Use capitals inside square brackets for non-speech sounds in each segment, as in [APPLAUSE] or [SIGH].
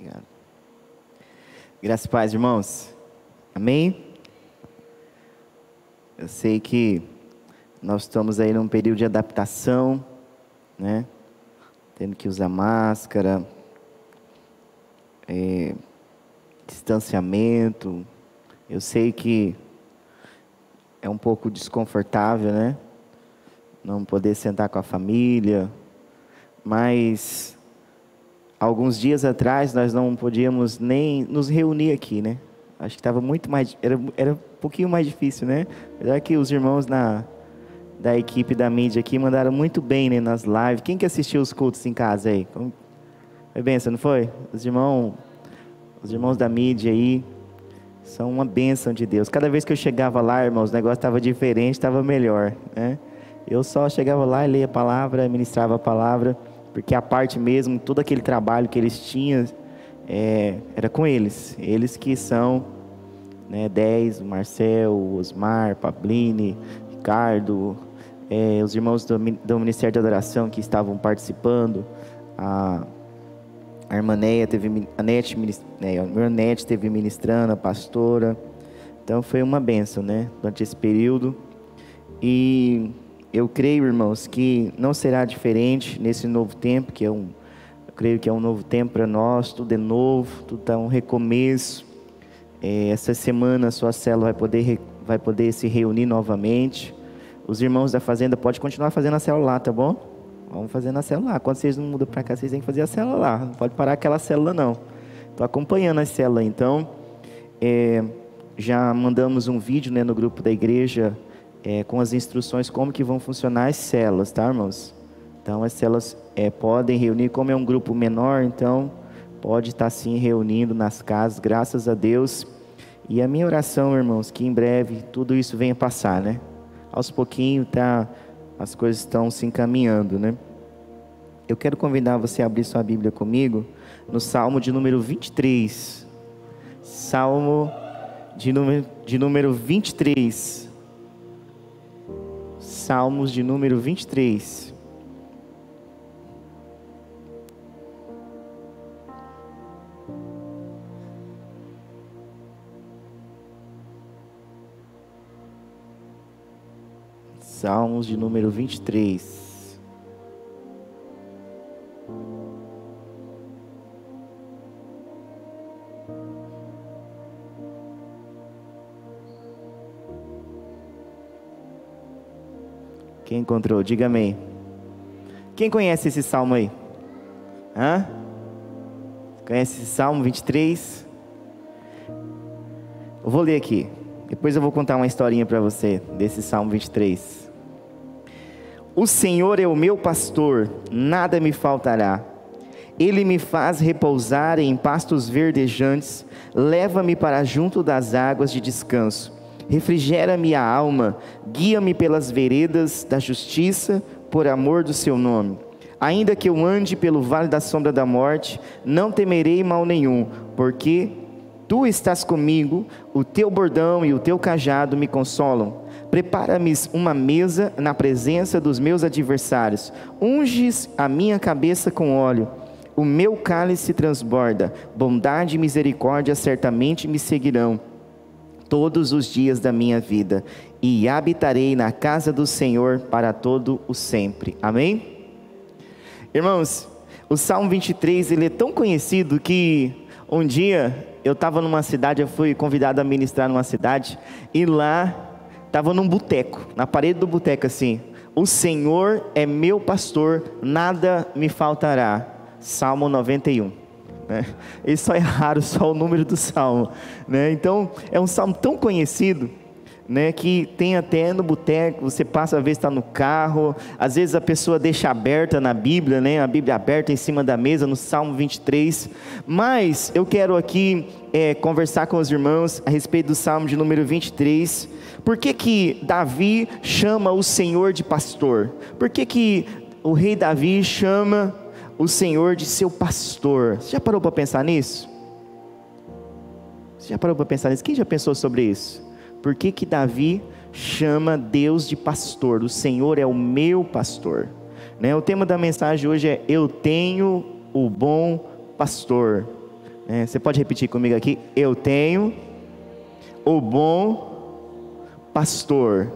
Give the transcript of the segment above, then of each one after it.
Obrigado. Graças e paz, irmãos. Amém? Eu sei que nós estamos aí num período de adaptação, né? Tendo que usar máscara, é, distanciamento. Eu sei que é um pouco desconfortável, né? Não poder sentar com a família, mas alguns dias atrás nós não podíamos nem nos reunir aqui, né? Acho que estava muito mais, era, era um pouquinho mais difícil, né? Apesar que os irmãos na, da equipe da mídia aqui mandaram muito bem né, nas lives. Quem que assistiu os cultos em casa aí? Foi benção, não foi? Os irmãos, os irmãos da mídia aí são uma bênção de Deus. Cada vez que eu chegava lá, irmãos, o negócio estava diferente, estava melhor, né? Eu só chegava lá e lia a palavra, ministrava a palavra porque a parte mesmo, todo aquele trabalho que eles tinham, é, era com eles. Eles que são né, 10, o Marcel, o Osmar, Pablini, Ricardo, é, os irmãos do, do, Ministério de Adoração que estavam participando, a, a irmã Neia teve, a Nete, né, a irmã teve ministrando, a pastora. Então foi uma benção, né, durante esse período. E eu creio, irmãos, que não será diferente nesse novo tempo, que é um, eu creio que é um novo tempo para nós, tudo é novo, tudo está um recomeço. É, essa semana a sua célula vai poder, vai poder se reunir novamente. Os irmãos da fazenda podem continuar fazendo a célula lá, tá bom? Vamos fazer na célula lá. Quando vocês não mudam para cá, vocês têm que fazer a célula lá. Não pode parar aquela célula, não. Estou acompanhando a célula, então. É, já mandamos um vídeo né, no grupo da igreja é, com as instruções como que vão funcionar as células, tá, irmãos? Então, as células é, podem reunir, como é um grupo menor, então pode estar sim reunindo nas casas, graças a Deus. E a minha oração, irmãos, que em breve tudo isso venha passar, né? Aos pouquinhos, tá, as coisas estão se encaminhando, né? Eu quero convidar você a abrir sua Bíblia comigo no Salmo de número 23. Salmo de número, de número 23. Salmos de número 23. Salmos de número 23. Encontrou? Diga amém. Quem conhece esse salmo aí? Hã? Conhece esse salmo 23? Eu vou ler aqui. Depois eu vou contar uma historinha para você desse salmo 23. O Senhor é o meu pastor, nada me faltará. Ele me faz repousar em pastos verdejantes, leva-me para junto das águas de descanso refrigera-me a alma, guia-me pelas veredas da justiça, por amor do seu nome. Ainda que eu ande pelo vale da sombra da morte, não temerei mal nenhum, porque tu estás comigo, o teu bordão e o teu cajado me consolam. Prepara-me uma mesa na presença dos meus adversários, unges a minha cabeça com óleo, o meu cálice transborda, bondade e misericórdia certamente me seguirão todos os dias da minha vida, e habitarei na casa do Senhor para todo o sempre. Amém? Irmãos, o Salmo 23, ele é tão conhecido que um dia eu estava numa cidade, eu fui convidado a ministrar numa cidade, e lá estava num boteco, na parede do boteco assim, o Senhor é meu pastor, nada me faltará. Salmo 91. Né? Só erraram só o número do salmo. Né? Então, é um salmo tão conhecido. Né, que tem até no boteco, você passa a ver está no carro, às vezes a pessoa deixa aberta na Bíblia, né, a Bíblia aberta em cima da mesa, no Salmo 23. Mas eu quero aqui é, conversar com os irmãos a respeito do Salmo de número 23. Por que, que Davi chama o Senhor de pastor? Por que, que o rei Davi chama o Senhor de seu pastor. Você já parou para pensar nisso? Você já parou para pensar nisso? Quem já pensou sobre isso? Por que, que Davi chama Deus de pastor? O Senhor é o meu pastor. Né? O tema da mensagem hoje é Eu tenho o bom pastor. É, você pode repetir comigo aqui? Eu tenho o bom pastor.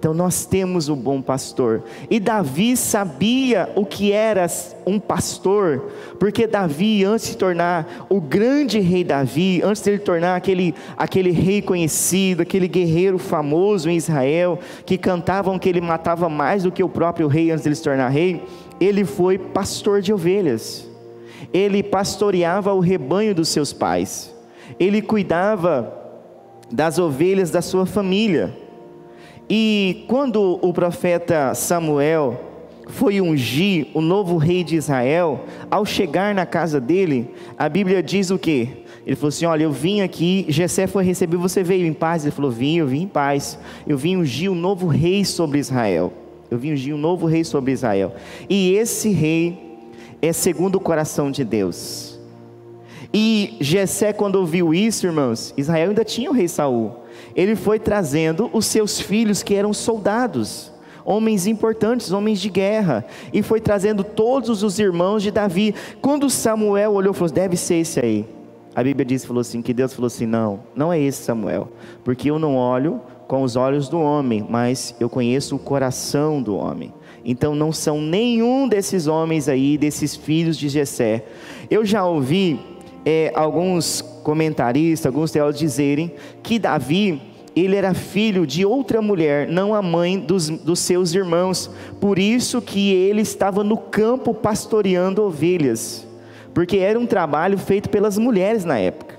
Então nós temos o bom pastor. E Davi sabia o que era um pastor, porque Davi, antes de tornar o grande rei Davi, antes de ele tornar aquele, aquele rei conhecido, aquele guerreiro famoso em Israel, que cantavam que ele matava mais do que o próprio rei antes de ele se tornar rei, ele foi pastor de ovelhas. Ele pastoreava o rebanho dos seus pais. Ele cuidava das ovelhas da sua família. E quando o profeta Samuel foi ungir o novo rei de Israel, ao chegar na casa dele, a Bíblia diz o quê? Ele falou assim: Olha, eu vim aqui, Jessé foi receber, você veio em paz? Ele falou: Vim, eu vim em paz. Eu vim ungir o novo rei sobre Israel. Eu vim ungir um novo rei sobre Israel. E esse rei é segundo o coração de Deus. E Jessé, quando ouviu isso, irmãos, Israel ainda tinha o rei Saul ele foi trazendo os seus filhos que eram soldados, homens importantes, homens de guerra, e foi trazendo todos os irmãos de Davi. Quando Samuel olhou, falou: deve ser esse aí. A Bíblia diz, falou assim, que Deus falou assim: não, não é esse Samuel, porque eu não olho com os olhos do homem, mas eu conheço o coração do homem. Então não são nenhum desses homens aí, desses filhos de Jessé. Eu já ouvi é, alguns comentaristas, alguns teólogos dizerem que Davi ele era filho de outra mulher, não a mãe dos, dos seus irmãos. Por isso que ele estava no campo pastoreando ovelhas, porque era um trabalho feito pelas mulheres na época.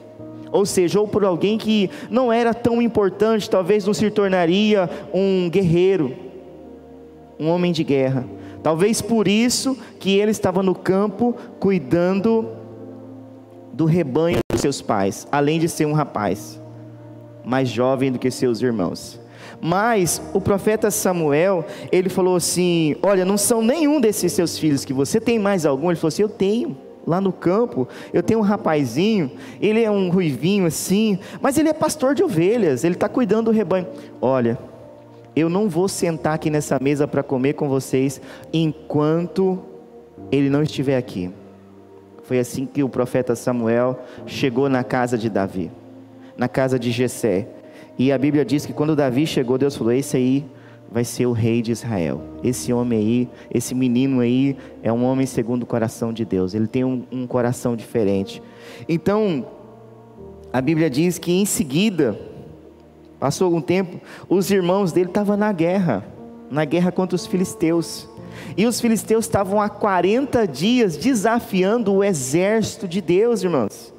Ou seja, ou por alguém que não era tão importante, talvez não se tornaria um guerreiro, um homem de guerra. Talvez por isso que ele estava no campo cuidando do rebanho dos seus pais, além de ser um rapaz mais jovem do que seus irmãos. Mas o profeta Samuel, ele falou assim: Olha, não são nenhum desses seus filhos que você tem mais algum? Ele falou assim: Eu tenho. Lá no campo, eu tenho um rapazinho, ele é um ruivinho assim, mas ele é pastor de ovelhas, ele está cuidando do rebanho. Olha, eu não vou sentar aqui nessa mesa para comer com vocês enquanto ele não estiver aqui. Foi assim que o profeta Samuel chegou na casa de Davi, na casa de Jessé. E a Bíblia diz que quando Davi chegou, Deus falou: Esse aí vai ser o rei de Israel. Esse homem aí, esse menino aí, é um homem segundo o coração de Deus. Ele tem um, um coração diferente. Então, a Bíblia diz que em seguida, passou algum tempo, os irmãos dele estavam na guerra, na guerra contra os filisteus. E os filisteus estavam há 40 dias desafiando o exército de Deus, irmãos.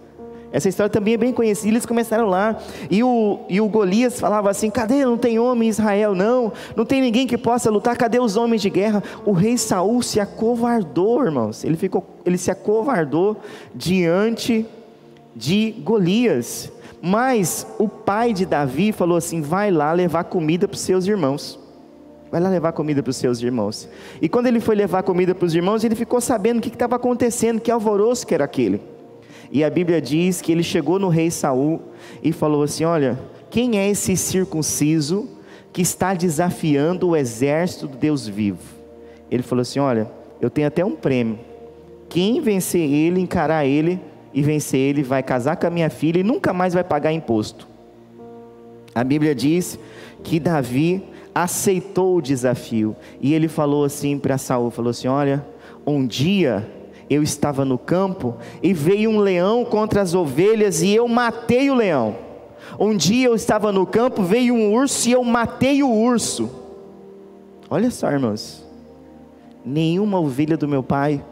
Essa história também é bem conhecida. Eles começaram lá. E o, e o Golias falava assim: cadê? Não tem homem em Israel, não. Não tem ninguém que possa lutar. Cadê os homens de guerra? O rei Saul se acovardou, irmãos. Ele, ficou, ele se acovardou diante de Golias. Mas o pai de Davi falou assim: vai lá levar comida para os seus irmãos. Vai lá levar comida para os seus irmãos. E quando ele foi levar comida para os irmãos, ele ficou sabendo o que estava acontecendo, que alvoroço que era aquele. E a Bíblia diz que ele chegou no rei Saul e falou assim: Olha, quem é esse circunciso que está desafiando o exército do Deus vivo? Ele falou assim: Olha, eu tenho até um prêmio. Quem vencer ele, encarar ele e vencer ele, vai casar com a minha filha e nunca mais vai pagar imposto. A Bíblia diz que Davi aceitou o desafio. E ele falou assim para Saul, falou assim: "Olha, um dia eu estava no campo e veio um leão contra as ovelhas e eu matei o leão. Um dia eu estava no campo, veio um urso e eu matei o urso. Olha só, irmãos. Nenhuma ovelha do meu pai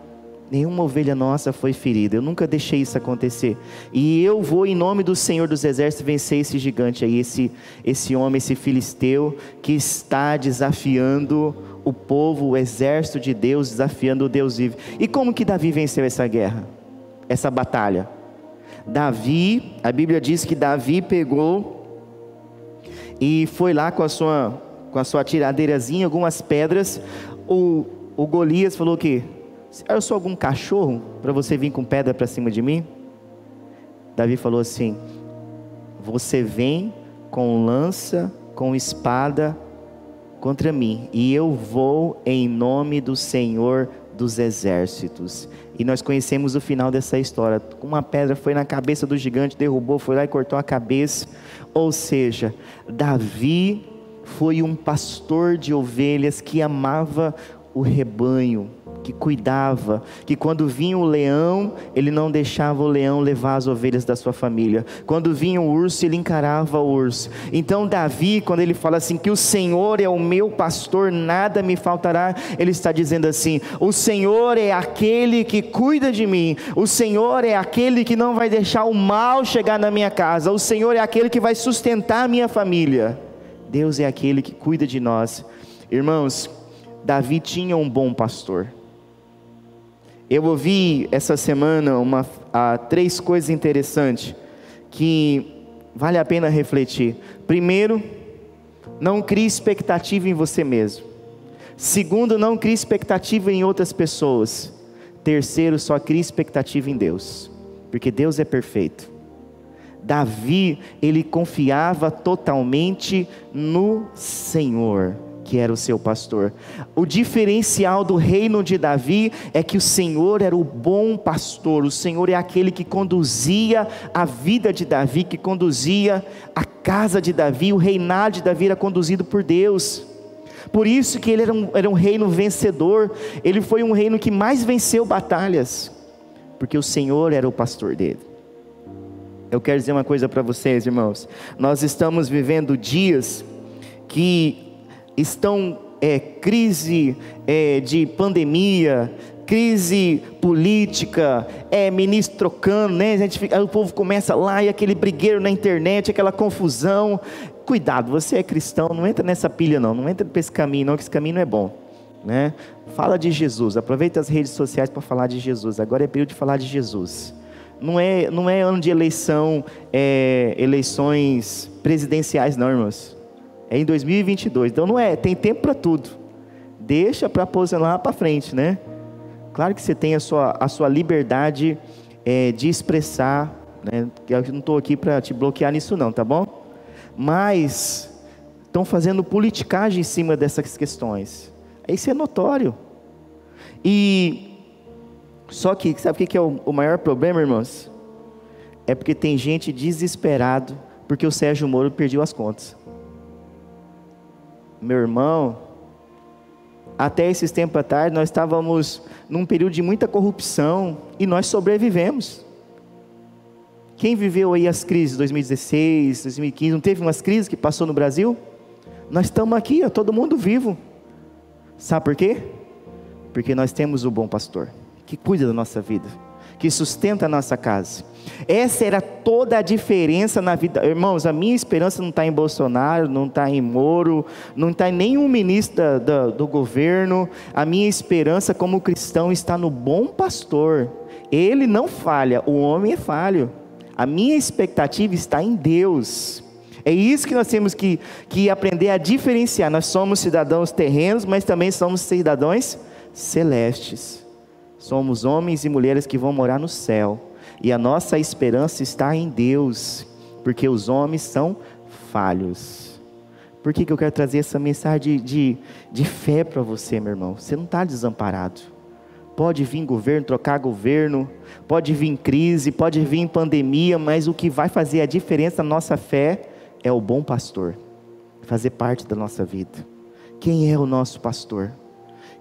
nenhuma ovelha nossa foi ferida. Eu nunca deixei isso acontecer. E eu vou, em nome do Senhor dos Exércitos, vencer esse gigante aí, esse, esse homem, esse filisteu, que está desafiando o povo, o exército de Deus, desafiando o Deus vivo. E como que Davi venceu essa guerra, essa batalha? Davi, a Bíblia diz que Davi pegou e foi lá com a sua, com a sua tiradeirazinha, algumas pedras. O, o Golias falou que eu sou algum cachorro para você vir com pedra para cima de mim? Davi falou assim: Você vem com lança, com espada contra mim, e eu vou em nome do Senhor dos exércitos. E nós conhecemos o final dessa história. Uma pedra foi na cabeça do gigante, derrubou, foi lá e cortou a cabeça. Ou seja, Davi foi um pastor de ovelhas que amava o rebanho, que cuidava, que quando vinha o leão, ele não deixava o leão levar as ovelhas da sua família. Quando vinha o urso, ele encarava o urso. Então Davi, quando ele fala assim que o Senhor é o meu pastor, nada me faltará, ele está dizendo assim: o Senhor é aquele que cuida de mim. O Senhor é aquele que não vai deixar o mal chegar na minha casa. O Senhor é aquele que vai sustentar a minha família. Deus é aquele que cuida de nós. Irmãos, Davi tinha um bom pastor. Eu ouvi essa semana uma, ah, três coisas interessantes que vale a pena refletir. Primeiro, não crie expectativa em você mesmo. Segundo, não crie expectativa em outras pessoas. Terceiro, só crie expectativa em Deus, porque Deus é perfeito. Davi, ele confiava totalmente no Senhor que era o seu pastor. O diferencial do reino de Davi é que o Senhor era o bom pastor, o Senhor é aquele que conduzia a vida de Davi, que conduzia a casa de Davi, o reinado de Davi era conduzido por Deus. Por isso que ele era um, era um reino vencedor, ele foi um reino que mais venceu batalhas, porque o Senhor era o pastor dele. Eu quero dizer uma coisa para vocês, irmãos. Nós estamos vivendo dias que estão é, crise é, de pandemia, crise política, é ministro trocando, né? A gente fica, o povo começa lá e aquele brigueiro na internet, aquela confusão. Cuidado, você é cristão, não entra nessa pilha não, não entra para esse caminho não, que esse caminho não é bom, né? Fala de Jesus, aproveita as redes sociais para falar de Jesus. Agora é período de falar de Jesus. Não é, não é ano de eleição, é, eleições presidenciais, não, irmãos. É em 2022. Então não é, tem tempo para tudo. Deixa para posicionar para frente, né? Claro que você tem a sua, a sua liberdade é, de expressar, né? Eu não estou aqui para te bloquear nisso não, tá bom? Mas estão fazendo politicagem em cima dessas questões. Isso é notório. E só que sabe o que é o maior problema, irmãos? É porque tem gente desesperado porque o Sérgio Moro perdeu as contas meu irmão, até esses tempos atrás nós estávamos num período de muita corrupção e nós sobrevivemos. Quem viveu aí as crises de 2016, 2015, não teve umas crises que passou no Brasil? Nós estamos aqui, ó, todo mundo vivo. Sabe por quê? Porque nós temos o bom pastor que cuida da nossa vida, que sustenta a nossa casa. Essa era toda a diferença na vida. Irmãos, a minha esperança não está em Bolsonaro, não está em Moro, não está em nenhum ministro do, do governo. A minha esperança como cristão está no bom pastor. Ele não falha, o homem é falho. A minha expectativa está em Deus. É isso que nós temos que, que aprender a diferenciar. Nós somos cidadãos terrenos, mas também somos cidadãos celestes. Somos homens e mulheres que vão morar no céu. E a nossa esperança está em Deus, porque os homens são falhos. Por que, que eu quero trazer essa mensagem de, de, de fé para você, meu irmão? Você não está desamparado. Pode vir governo, trocar governo, pode vir crise, pode vir pandemia, mas o que vai fazer a diferença na nossa fé é o bom pastor, fazer parte da nossa vida. Quem é o nosso pastor?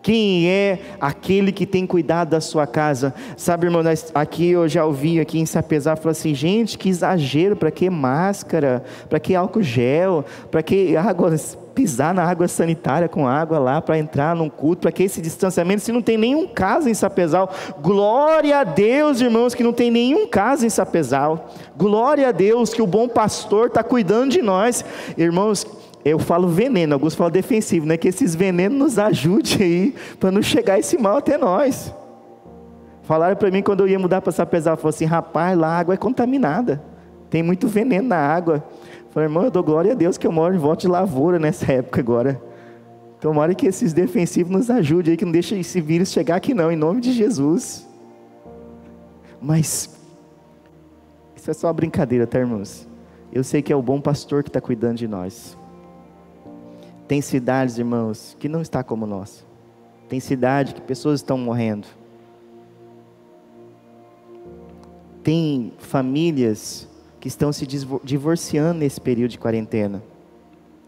Quem é aquele que tem cuidado da sua casa? Sabe, irmão, aqui eu já ouvi aqui em Sapezar falar assim, gente, que exagero, para que máscara? Para que álcool gel? Para que água pisar na água sanitária com água lá para entrar num culto, para que esse distanciamento, se não tem nenhum caso em Sapezal. Glória a Deus, irmãos, que não tem nenhum caso em Sapezal. Glória a Deus que o bom pastor está cuidando de nós. Irmãos, eu falo veneno, alguns falam defensivo, né? Que esses venenos nos ajudem aí, para não chegar esse mal até nós. Falaram para mim quando eu ia mudar para Sapezal, falaram assim, rapaz, lá a água é contaminada, tem muito veneno na água. Falei, irmão, eu dou glória a Deus que eu moro em volta de lavoura nessa época agora. Tomara que esses defensivos nos ajudem aí, que não deixe esse vírus chegar aqui não, em nome de Jesus. Mas, isso é só uma brincadeira, tá irmãos? Eu sei que é o bom pastor que está cuidando de nós. Tem cidades, irmãos, que não está como nós. Tem cidade que pessoas estão morrendo. Tem famílias que estão se divorciando nesse período de quarentena.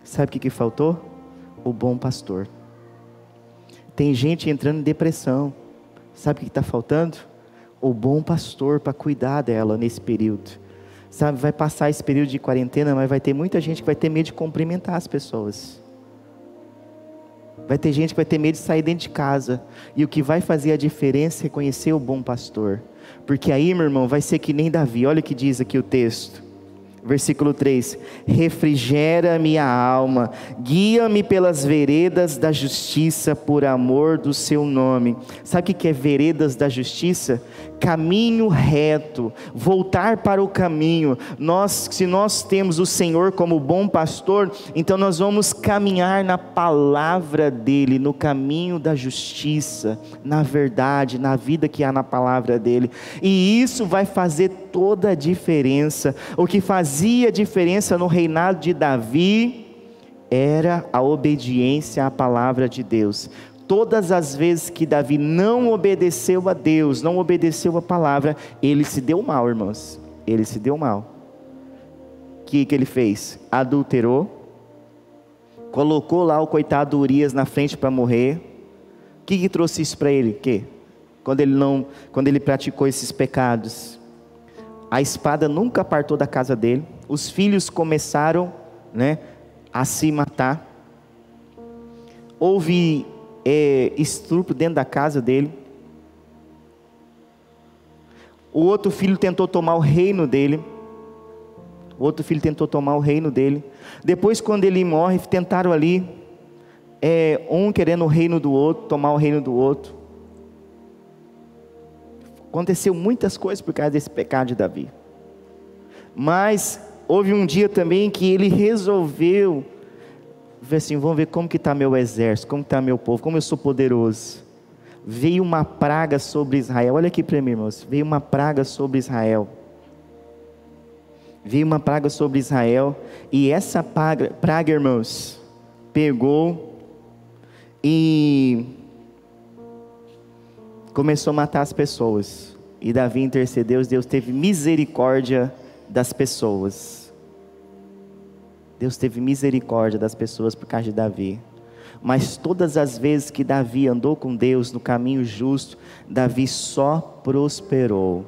Sabe o que, que faltou? O bom pastor. Tem gente entrando em depressão. Sabe o que está faltando? O bom pastor para cuidar dela nesse período. Sabe, vai passar esse período de quarentena, mas vai ter muita gente que vai ter medo de cumprimentar as pessoas. Vai ter gente que vai ter medo de sair dentro de casa. E o que vai fazer a diferença é conhecer o bom pastor. Porque aí, meu irmão, vai ser que nem Davi. Olha o que diz aqui o texto. Versículo 3: Refrigera minha alma, guia-me pelas veredas da justiça por amor do seu nome. Sabe o que é veredas da justiça? Caminho reto, voltar para o caminho. Nós, se nós temos o Senhor como bom pastor, então nós vamos caminhar na palavra dele, no caminho da justiça, na verdade, na vida que há na palavra dele. E isso vai fazer toda a diferença. O que fazia diferença no reinado de Davi era a obediência à palavra de Deus todas as vezes que Davi não obedeceu a Deus, não obedeceu a palavra, ele se deu mal, irmãos. Ele se deu mal. O que, que ele fez? Adulterou, colocou lá o coitado Urias na frente para morrer. O que, que trouxe isso para ele? Que? Quando ele não, quando ele praticou esses pecados, a espada nunca apartou da casa dele. Os filhos começaram, né, a se matar. Houve é, estupro dentro da casa dele. O outro filho tentou tomar o reino dele. O outro filho tentou tomar o reino dele. Depois, quando ele morre, tentaram ali, é, um querendo o reino do outro, tomar o reino do outro. Aconteceu muitas coisas por causa desse pecado de Davi. Mas houve um dia também que ele resolveu ver assim, vamos ver como que está meu exército, como está meu povo, como eu sou poderoso. Veio uma praga sobre Israel. Olha aqui para mim, irmãos. Veio uma praga sobre Israel. Veio uma praga sobre Israel. E essa praga, praga irmãos, pegou e começou a matar as pessoas. E Davi intercedeu, Deus teve misericórdia das pessoas. Deus teve misericórdia das pessoas por causa de Davi. Mas todas as vezes que Davi andou com Deus no caminho justo, Davi só prosperou.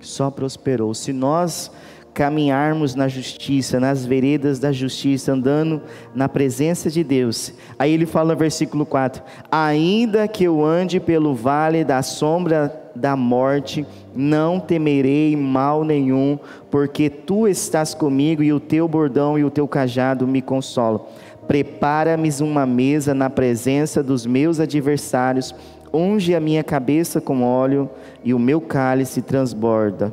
Só prosperou. Se nós caminharmos na justiça, nas veredas da justiça, andando na presença de Deus. Aí ele fala no versículo 4: Ainda que eu ande pelo vale da sombra da morte, não temerei mal nenhum, porque tu estás comigo e o teu bordão e o teu cajado me consolam. Prepara-me uma mesa na presença dos meus adversários, unge a minha cabeça com óleo e o meu cálice transborda.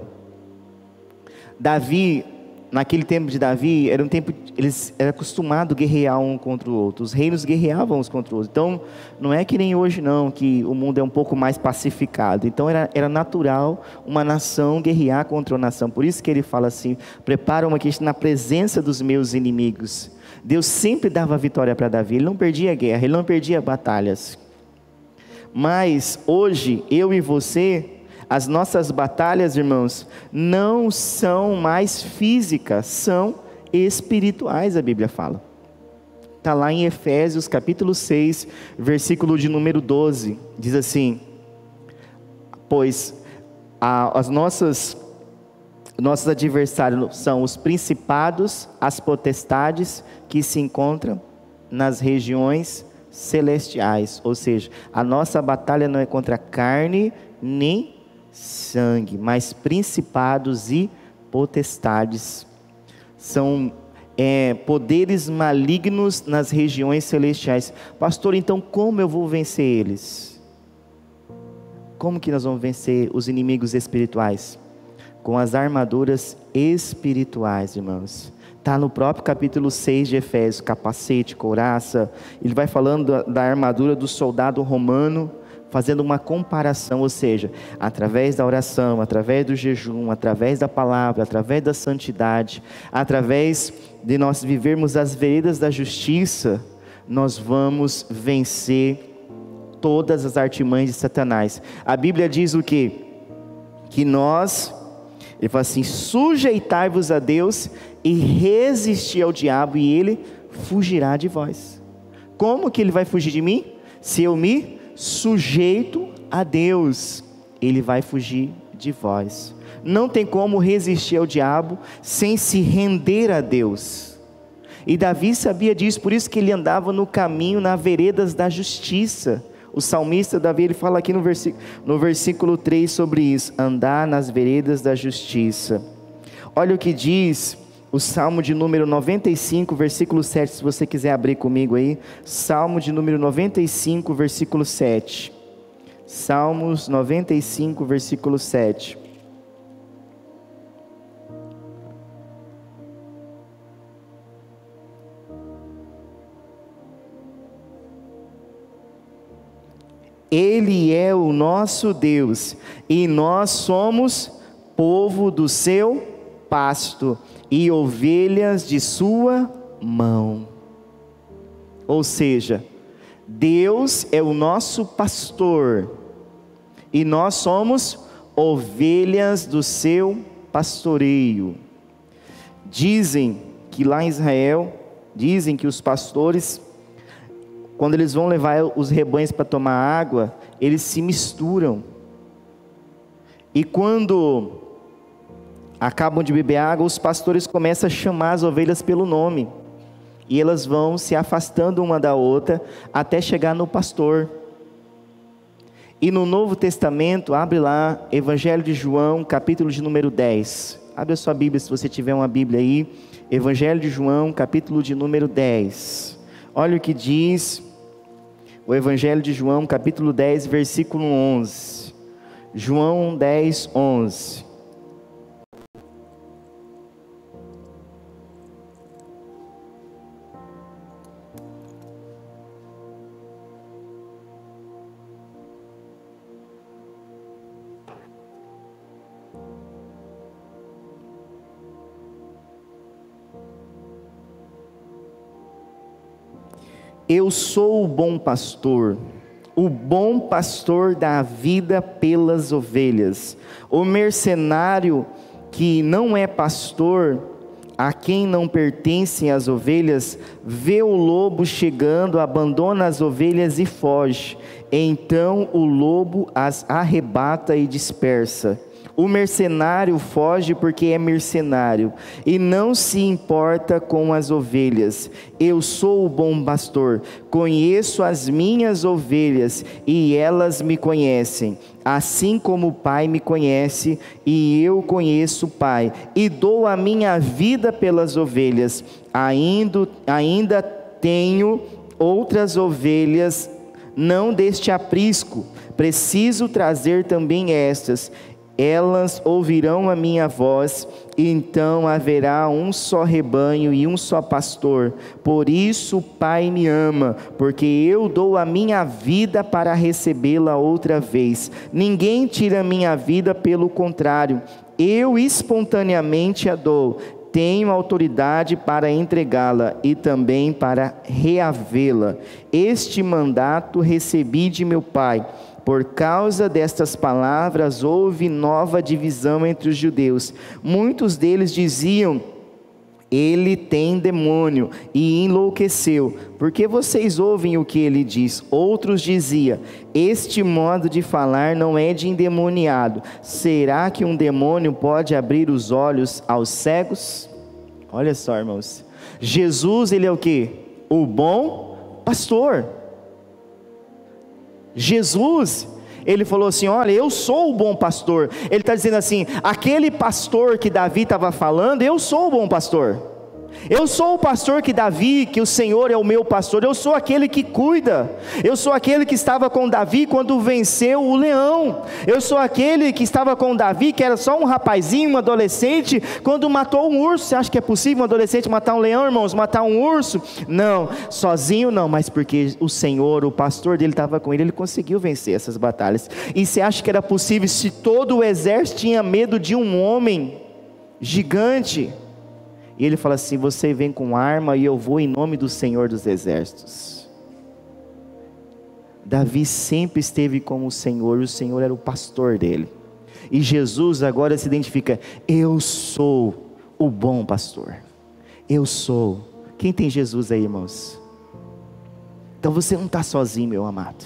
Davi naquele tempo de Davi, era um tempo, eles eram acostumados a guerrear um contra o outro. Os reinos guerreavam uns contra os outros. Então, não é que nem hoje não, que o mundo é um pouco mais pacificado. Então, era, era natural uma nação guerrear contra uma nação. Por isso que ele fala assim, prepara uma questão na presença dos meus inimigos. Deus sempre dava vitória para Davi. Ele não perdia guerra, ele não perdia batalhas. Mas, hoje, eu e você as nossas batalhas, irmãos, não são mais físicas, são espirituais, a Bíblia fala. Está lá em Efésios capítulo 6, versículo de número 12, diz assim: Pois a, as nossas nossos adversários são os principados, as potestades que se encontram nas regiões celestiais, ou seja, a nossa batalha não é contra carne nem sangue, mas principados e potestades são é, poderes malignos nas regiões celestiais. Pastor, então como eu vou vencer eles? Como que nós vamos vencer os inimigos espirituais? Com as armaduras espirituais, irmãos. Está no próprio capítulo 6 de Efésios, capacete, couraça. Ele vai falando da, da armadura do soldado romano fazendo uma comparação, ou seja, através da oração, através do jejum, através da palavra, através da santidade, através de nós vivermos as veredas da justiça, nós vamos vencer todas as artimanhas de Satanás. A Bíblia diz o que? Que nós, ele fala assim: sujeitai-vos a Deus e resistir ao diabo, e ele fugirá de vós. Como que ele vai fugir de mim? Se eu me sujeito a Deus, ele vai fugir de vós. Não tem como resistir ao diabo sem se render a Deus. E Davi sabia disso, por isso que ele andava no caminho, nas veredas da justiça. O salmista Davi ele fala aqui no versículo, no versículo 3 sobre isso: andar nas veredas da justiça. Olha o que diz o Salmo de número 95, versículo 7, se você quiser abrir comigo aí. Salmo de número 95, versículo 7. Salmos 95, versículo 7. Ele é o nosso Deus e nós somos povo do seu pasto e ovelhas de sua mão. Ou seja, Deus é o nosso pastor e nós somos ovelhas do seu pastoreio. Dizem que lá em Israel, dizem que os pastores quando eles vão levar os rebanhos para tomar água, eles se misturam. E quando acabam de beber água, os pastores começam a chamar as ovelhas pelo nome. E elas vão se afastando uma da outra até chegar no pastor. E no Novo Testamento, abre lá, Evangelho de João, capítulo de número 10. Abre a sua Bíblia se você tiver uma Bíblia aí. Evangelho de João, capítulo de número 10. Olha o que diz o Evangelho de João, capítulo 10, versículo 11. João 10, 11. Eu sou o bom pastor. O bom pastor dá vida pelas ovelhas. O mercenário que não é pastor, a quem não pertencem as ovelhas, vê o lobo chegando, abandona as ovelhas e foge. Então o lobo as arrebata e dispersa. O mercenário foge porque é mercenário e não se importa com as ovelhas. Eu sou o bom pastor, conheço as minhas ovelhas e elas me conhecem, assim como o Pai me conhece e eu conheço o Pai, e dou a minha vida pelas ovelhas. Ainda, ainda tenho outras ovelhas, não deste aprisco, preciso trazer também estas elas ouvirão a minha voz, e então haverá um só rebanho e um só pastor. Por isso o Pai me ama, porque eu dou a minha vida para recebê-la outra vez. Ninguém tira a minha vida, pelo contrário, eu espontaneamente a dou. Tenho autoridade para entregá-la e também para reavê-la. Este mandato recebi de meu Pai por causa destas palavras, houve nova divisão entre os judeus. Muitos deles diziam: Ele tem demônio e enlouqueceu. Porque vocês ouvem o que ele diz? Outros diziam: Este modo de falar não é de endemoniado. Será que um demônio pode abrir os olhos aos cegos? Olha só, irmãos. Jesus, ele é o que? O bom pastor. Jesus, ele falou assim: Olha, eu sou o bom pastor. Ele está dizendo assim: aquele pastor que Davi estava falando, eu sou o bom pastor. Eu sou o pastor que Davi, que o Senhor é o meu pastor, eu sou aquele que cuida, eu sou aquele que estava com Davi quando venceu o leão, eu sou aquele que estava com Davi, que era só um rapazinho, um adolescente, quando matou um urso. Você acha que é possível um adolescente matar um leão, irmãos? Matar um urso? Não, sozinho não, mas porque o Senhor, o pastor dele estava com ele, ele conseguiu vencer essas batalhas. E você acha que era possível se todo o exército tinha medo de um homem gigante? E ele fala assim: Você vem com arma e eu vou em nome do Senhor dos Exércitos. Davi sempre esteve com o Senhor, o Senhor era o pastor dele. E Jesus agora se identifica: Eu sou o bom pastor. Eu sou. Quem tem Jesus aí, irmãos? Então você não está sozinho, meu amado.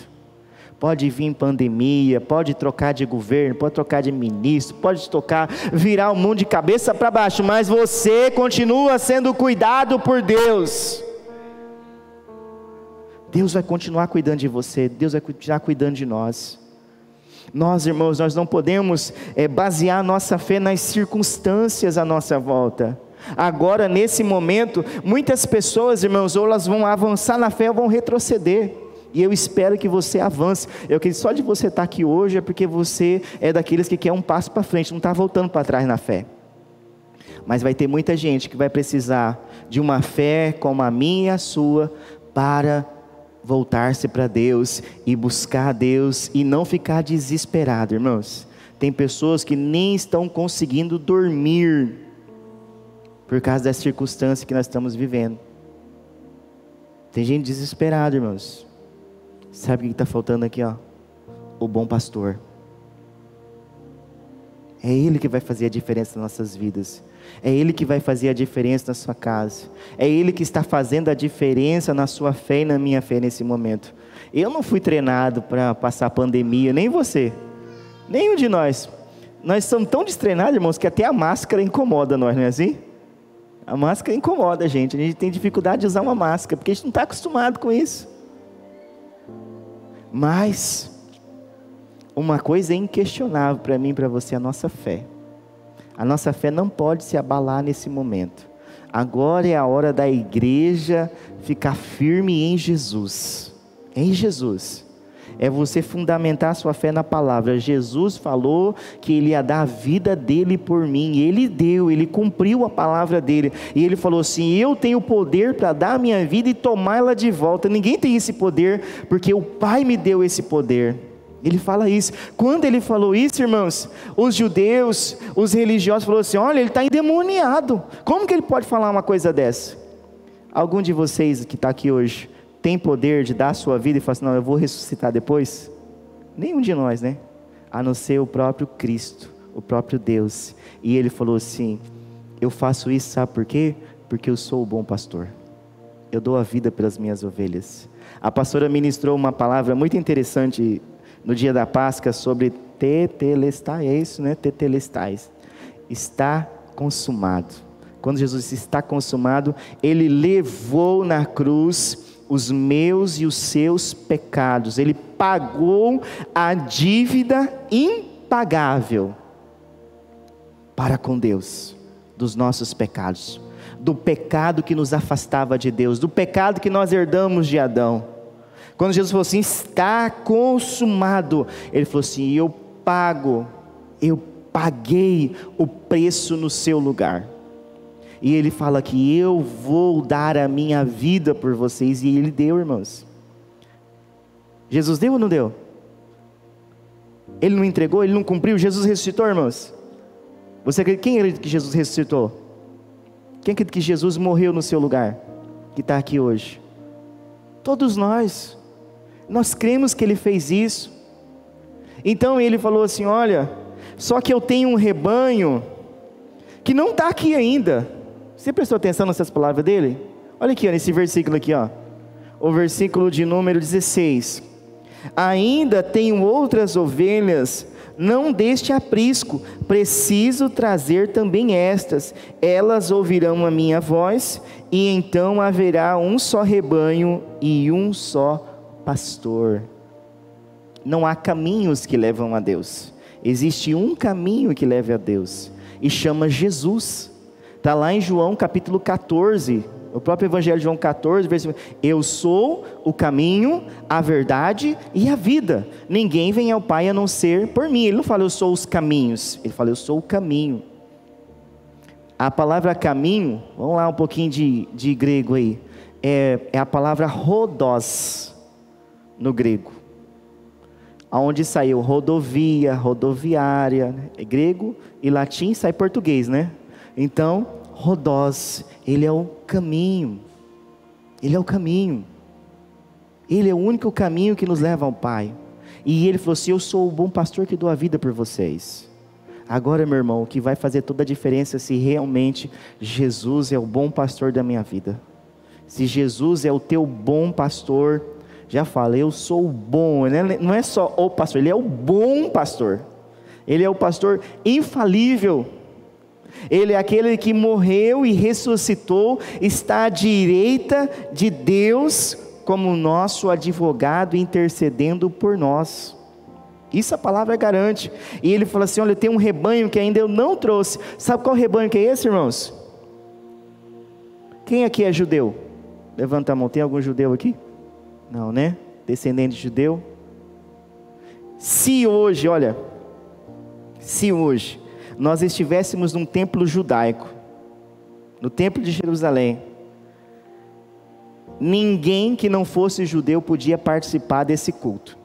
Pode vir pandemia, pode trocar de governo, pode trocar de ministro, pode tocar, virar o mundo de cabeça para baixo, mas você continua sendo cuidado por Deus. Deus vai continuar cuidando de você, Deus vai continuar cuidando de nós. Nós, irmãos, nós não podemos é, basear nossa fé nas circunstâncias à nossa volta. Agora, nesse momento, muitas pessoas, irmãos, ou elas vão avançar na fé ou vão retroceder. E eu espero que você avance. Eu acredito só de você estar aqui hoje é porque você é daqueles que quer um passo para frente, não está voltando para trás na fé. Mas vai ter muita gente que vai precisar de uma fé como a minha e a sua para voltar-se para Deus e buscar Deus e não ficar desesperado, irmãos. Tem pessoas que nem estão conseguindo dormir por causa das circunstâncias que nós estamos vivendo. Tem gente desesperada, irmãos. Sabe o que está faltando aqui, ó? O bom pastor. É Ele que vai fazer a diferença nas nossas vidas. É Ele que vai fazer a diferença na sua casa. É Ele que está fazendo a diferença na sua fé e na minha fé nesse momento. Eu não fui treinado para passar pandemia, nem você, nenhum de nós. Nós somos tão destreinados, irmãos, que até a máscara incomoda nós, não é assim? A máscara incomoda a gente. A gente tem dificuldade de usar uma máscara, porque a gente não está acostumado com isso. Mas, uma coisa é inquestionável para mim e para você: a nossa fé. A nossa fé não pode se abalar nesse momento. Agora é a hora da igreja ficar firme em Jesus. Em Jesus. É você fundamentar a sua fé na palavra. Jesus falou que ele ia dar a vida dele por mim. Ele deu, ele cumpriu a palavra dele. E ele falou assim: Eu tenho poder para dar a minha vida e tomá-la de volta. Ninguém tem esse poder, porque o Pai me deu esse poder. Ele fala isso. Quando ele falou isso, irmãos, os judeus, os religiosos falaram assim: olha, ele está endemoniado. Como que ele pode falar uma coisa dessa? Algum de vocês que está aqui hoje tem poder de dar a sua vida e falar assim: não, eu vou ressuscitar depois? Nenhum de nós, né? A não ser o próprio Cristo, o próprio Deus. E ele falou assim: eu faço isso, sabe por quê? Porque eu sou o bom pastor. Eu dou a vida pelas minhas ovelhas. A pastora ministrou uma palavra muito interessante no dia da Páscoa sobre tetelestai, é isso, né? Tetelestais. Está consumado. Quando Jesus está consumado, ele levou na cruz os meus e os seus pecados. Ele pagou a dívida impagável para com Deus dos nossos pecados, do pecado que nos afastava de Deus, do pecado que nós herdamos de Adão. Quando Jesus falou assim, está consumado, ele falou assim: eu pago, eu paguei o preço no seu lugar. E ele fala que eu vou dar a minha vida por vocês, e ele deu, irmãos. Jesus deu ou não deu? Ele não entregou, ele não cumpriu, Jesus ressuscitou, irmãos. Você acredita, quem acredita que Jesus ressuscitou? Quem acredita que Jesus morreu no seu lugar? Que está aqui hoje? Todos nós. Nós cremos que ele fez isso. Então ele falou assim: Olha, só que eu tenho um rebanho que não está aqui ainda. Você prestou atenção nessas palavras dele? Olha aqui, ó, nesse versículo aqui, ó. O versículo de número 16. Ainda tenho outras ovelhas, não deste aprisco, preciso trazer também estas. Elas ouvirão a minha voz, e então haverá um só rebanho e um só pastor. Não há caminhos que levam a Deus. Existe um caminho que leva a Deus e chama Jesus. Está lá em João capítulo 14, o próprio Evangelho de João 14, versículo: Eu sou o caminho, a verdade e a vida. Ninguém vem ao Pai a não ser por mim. Ele não fala eu sou os caminhos, ele fala eu sou o caminho. A palavra caminho, vamos lá um pouquinho de, de grego aí, é, é a palavra rodós no grego. Aonde saiu rodovia, rodoviária, né? é grego e latim sai português, né? Então, Rodós, ele é o caminho. Ele é o caminho. Ele é o único caminho que nos leva ao Pai. E ele falou assim: Eu sou o bom pastor que dou a vida por vocês. Agora, meu irmão, o que vai fazer toda a diferença é se realmente Jesus é o bom pastor da minha vida. Se Jesus é o teu bom pastor, já falei, eu sou o bom, né? não é só o pastor, ele é o bom pastor. Ele é o pastor infalível. Ele é aquele que morreu e ressuscitou, está à direita de Deus como nosso advogado intercedendo por nós. Isso a palavra garante. E ele fala assim: Olha, tem um rebanho que ainda eu não trouxe. Sabe qual rebanho que é esse, irmãos? Quem aqui é judeu? Levanta a mão. Tem algum judeu aqui? Não, né? Descendente de judeu. Se hoje, olha, se hoje nós estivéssemos num templo judaico, no templo de Jerusalém, ninguém que não fosse judeu podia participar desse culto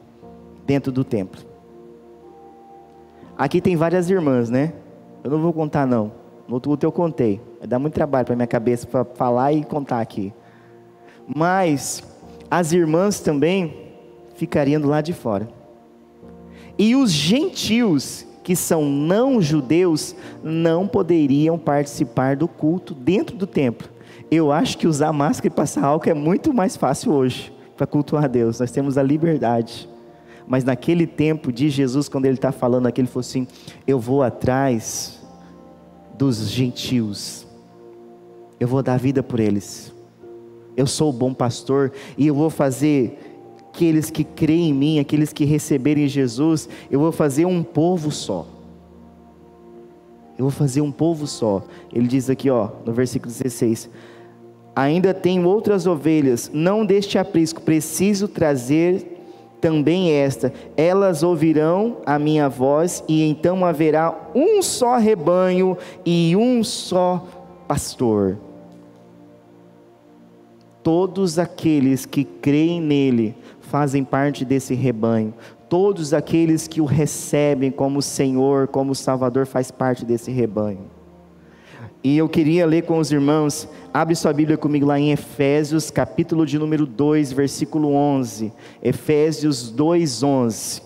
dentro do templo. Aqui tem várias irmãs, né? Eu não vou contar não. No outro culto eu contei. Vai dar muito trabalho para minha cabeça para falar e contar aqui. Mas as irmãs também ficariam do lado de fora. E os gentios que são não judeus não poderiam participar do culto dentro do templo. Eu acho que usar máscara e passar álcool é muito mais fácil hoje para cultuar a Deus. Nós temos a liberdade. Mas naquele tempo de Jesus, quando ele está falando aqui, ele falou assim: Eu vou atrás dos gentios, eu vou dar vida por eles. Eu sou o bom pastor e eu vou fazer aqueles que creem em mim, aqueles que receberem Jesus, eu vou fazer um povo só. Eu vou fazer um povo só. Ele diz aqui, ó, no versículo 16: Ainda tenho outras ovelhas, não deste aprisco, preciso trazer também esta. Elas ouvirão a minha voz, e então haverá um só rebanho e um só pastor. Todos aqueles que creem nele fazem parte desse rebanho. Todos aqueles que o recebem como Senhor, como Salvador, faz parte desse rebanho. E eu queria ler com os irmãos, abre sua Bíblia comigo lá em Efésios, capítulo de número 2, versículo 11. Efésios 2, 11.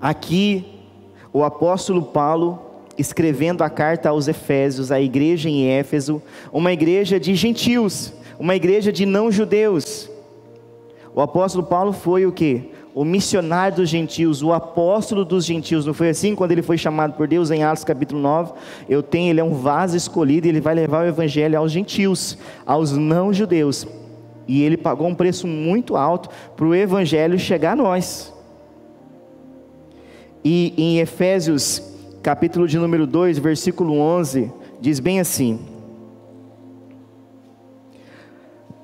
Aqui, o apóstolo Paulo, escrevendo a carta aos Efésios, a igreja em Éfeso, uma igreja de gentios, uma igreja de não-judeus. O apóstolo Paulo foi o que? O missionário dos gentios, o apóstolo dos gentios, não foi assim quando ele foi chamado por Deus em Atos capítulo 9? Eu tenho, ele é um vaso escolhido ele vai levar o evangelho aos gentios, aos não-judeus. E ele pagou um preço muito alto para o evangelho chegar a nós. E em Efésios capítulo de número 2, versículo 11, diz bem assim: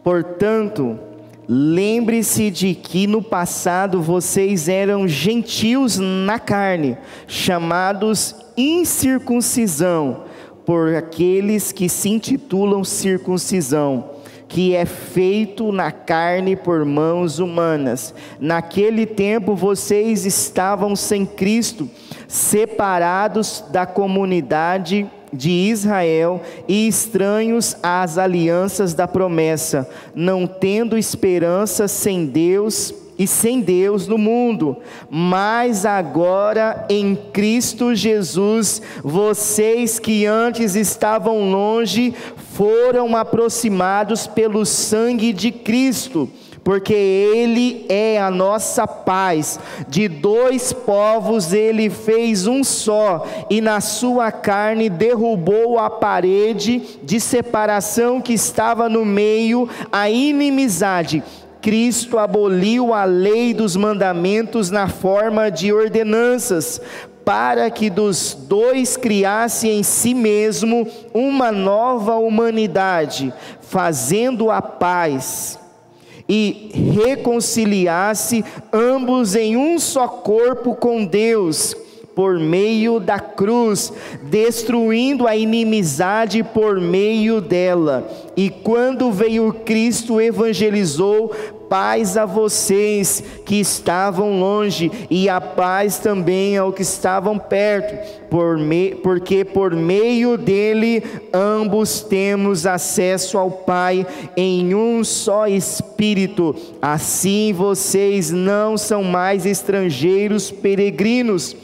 Portanto, Lembre-se de que no passado vocês eram gentios na carne, chamados incircuncisão, por aqueles que se intitulam circuncisão, que é feito na carne por mãos humanas. Naquele tempo vocês estavam sem Cristo, separados da comunidade de Israel e estranhos às alianças da promessa, não tendo esperança sem Deus e sem Deus no mundo, mas agora em Cristo Jesus, vocês que antes estavam longe foram aproximados pelo sangue de Cristo porque Ele é a nossa paz. De dois povos Ele fez um só, e na sua carne derrubou a parede de separação que estava no meio, a inimizade. Cristo aboliu a lei dos mandamentos na forma de ordenanças, para que dos dois criasse em si mesmo uma nova humanidade, fazendo a paz e reconciliasse ambos em um só corpo com Deus, por meio da cruz, destruindo a inimizade por meio dela. E quando veio Cristo, evangelizou paz a vocês que estavam longe, e a paz também ao que estavam perto, por me, porque por meio dele ambos temos acesso ao Pai em um só Espírito. Assim vocês não são mais estrangeiros peregrinos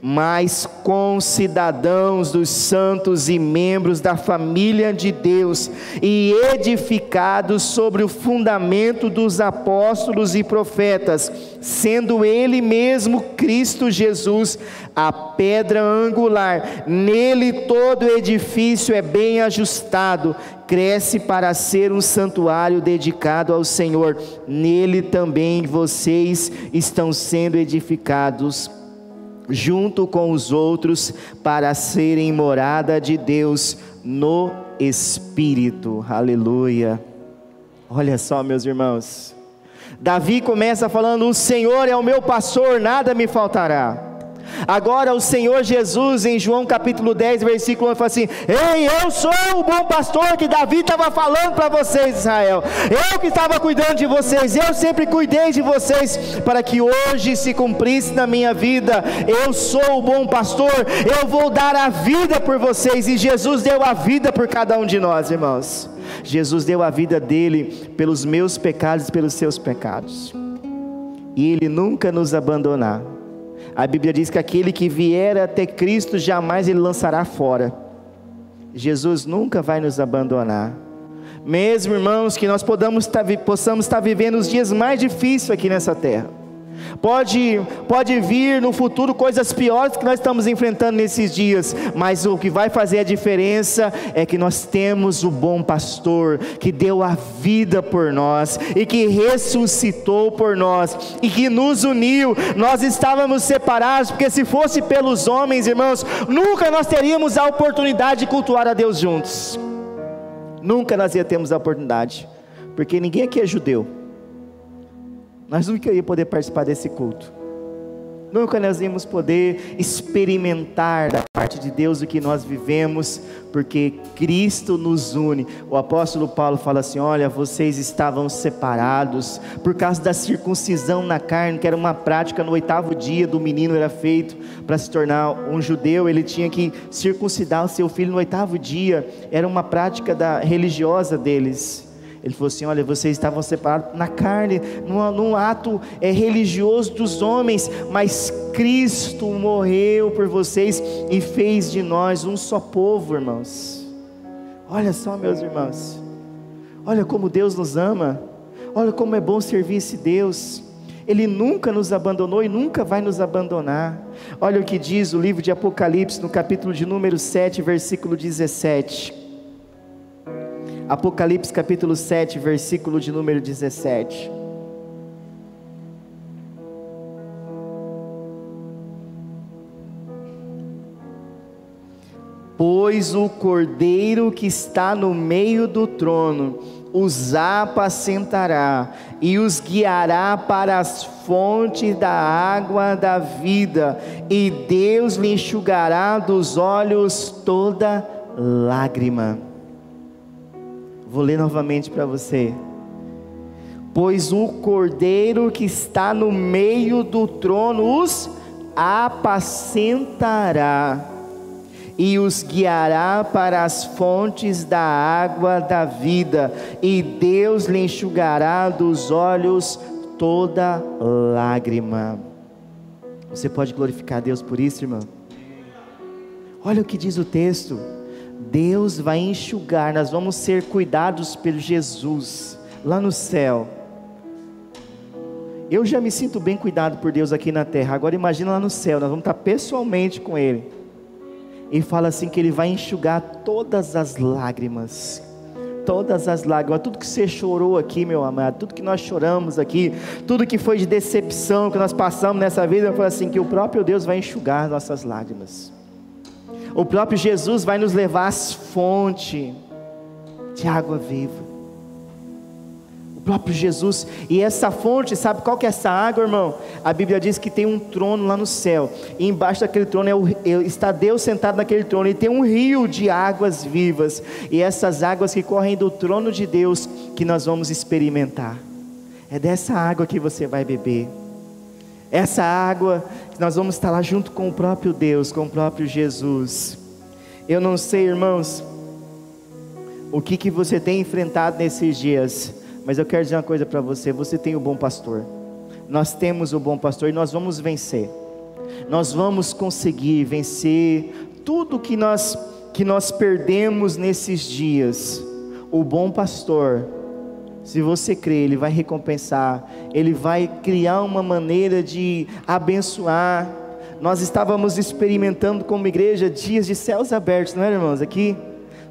mas concidadãos dos santos e membros da família de Deus, e edificados sobre o fundamento dos apóstolos e profetas, sendo Ele mesmo Cristo Jesus a pedra angular. Nele todo edifício é bem ajustado, cresce para ser um santuário dedicado ao Senhor. Nele também vocês estão sendo edificados junto com os outros, para serem morada de Deus no Espírito. Aleluia. Olha só, meus irmãos. Davi começa falando: O Senhor é o meu pastor, nada me faltará. Agora o Senhor Jesus, em João capítulo 10, versículo 1, fala assim: Ei, eu sou o bom pastor que Davi estava falando para vocês, Israel. Eu que estava cuidando de vocês, eu sempre cuidei de vocês, para que hoje se cumprisse na minha vida. Eu sou o bom pastor, eu vou dar a vida por vocês. E Jesus deu a vida por cada um de nós, irmãos. Jesus deu a vida dele pelos meus pecados e pelos seus pecados. E ele nunca nos abandonar a Bíblia diz que aquele que vier até Cristo jamais ele lançará fora. Jesus nunca vai nos abandonar. Mesmo, irmãos, que nós podamos estar, possamos estar vivendo os dias mais difíceis aqui nessa terra. Pode, pode vir no futuro coisas piores que nós estamos enfrentando nesses dias, mas o que vai fazer a diferença é que nós temos o bom pastor que deu a vida por nós e que ressuscitou por nós e que nos uniu. Nós estávamos separados, porque se fosse pelos homens, irmãos, nunca nós teríamos a oportunidade de cultuar a Deus juntos. Nunca nós ia termos a oportunidade, porque ninguém aqui é judeu. Nós nunca íamos poder participar desse culto. Nunca nós íamos poder experimentar da parte de Deus o que nós vivemos, porque Cristo nos une. O apóstolo Paulo fala assim: Olha, vocês estavam separados por causa da circuncisão na carne, que era uma prática no oitavo dia do menino era feito para se tornar um judeu. Ele tinha que circuncidar o seu filho no oitavo dia, era uma prática da religiosa deles. Ele falou assim: Olha, vocês estavam separados na carne, num, num ato é, religioso dos homens, mas Cristo morreu por vocês e fez de nós um só povo, irmãos. Olha só, meus irmãos, olha como Deus nos ama, olha como é bom servir esse Deus. Ele nunca nos abandonou e nunca vai nos abandonar. Olha o que diz o livro de Apocalipse, no capítulo de número 7, versículo 17. Apocalipse capítulo 7, versículo de número 17. Pois o cordeiro que está no meio do trono os apacentará e os guiará para as fontes da água da vida, e Deus lhe enxugará dos olhos toda lágrima Vou ler novamente para você. Pois o cordeiro que está no meio do trono os apacentará e os guiará para as fontes da água da vida, e Deus lhe enxugará dos olhos toda lágrima. Você pode glorificar a Deus por isso, irmão? Olha o que diz o texto. Deus vai enxugar, nós vamos ser cuidados por Jesus lá no céu. Eu já me sinto bem cuidado por Deus aqui na terra. Agora imagina lá no céu, nós vamos estar pessoalmente com Ele. E fala assim que Ele vai enxugar todas as lágrimas. Todas as lágrimas, tudo que você chorou aqui, meu amado, tudo que nós choramos aqui, tudo que foi de decepção que nós passamos nessa vida, fala assim que o próprio Deus vai enxugar nossas lágrimas. O próprio Jesus vai nos levar às fontes de água viva. O próprio Jesus, e essa fonte, sabe qual que é essa água, irmão? A Bíblia diz que tem um trono lá no céu, e embaixo daquele trono é o, é, está Deus sentado naquele trono, e tem um rio de águas vivas, e essas águas que correm do trono de Deus, que nós vamos experimentar É dessa água que você vai beber. Essa água que nós vamos estar lá junto com o próprio Deus, com o próprio Jesus. Eu não sei, irmãos, o que, que você tem enfrentado nesses dias, mas eu quero dizer uma coisa para você: você tem o bom pastor. Nós temos o bom pastor e nós vamos vencer. Nós vamos conseguir vencer tudo que nós que nós perdemos nesses dias. O bom pastor se você crê, Ele vai recompensar, Ele vai criar uma maneira de abençoar. Nós estávamos experimentando como igreja dias de céus abertos, não é, irmãos? Aqui,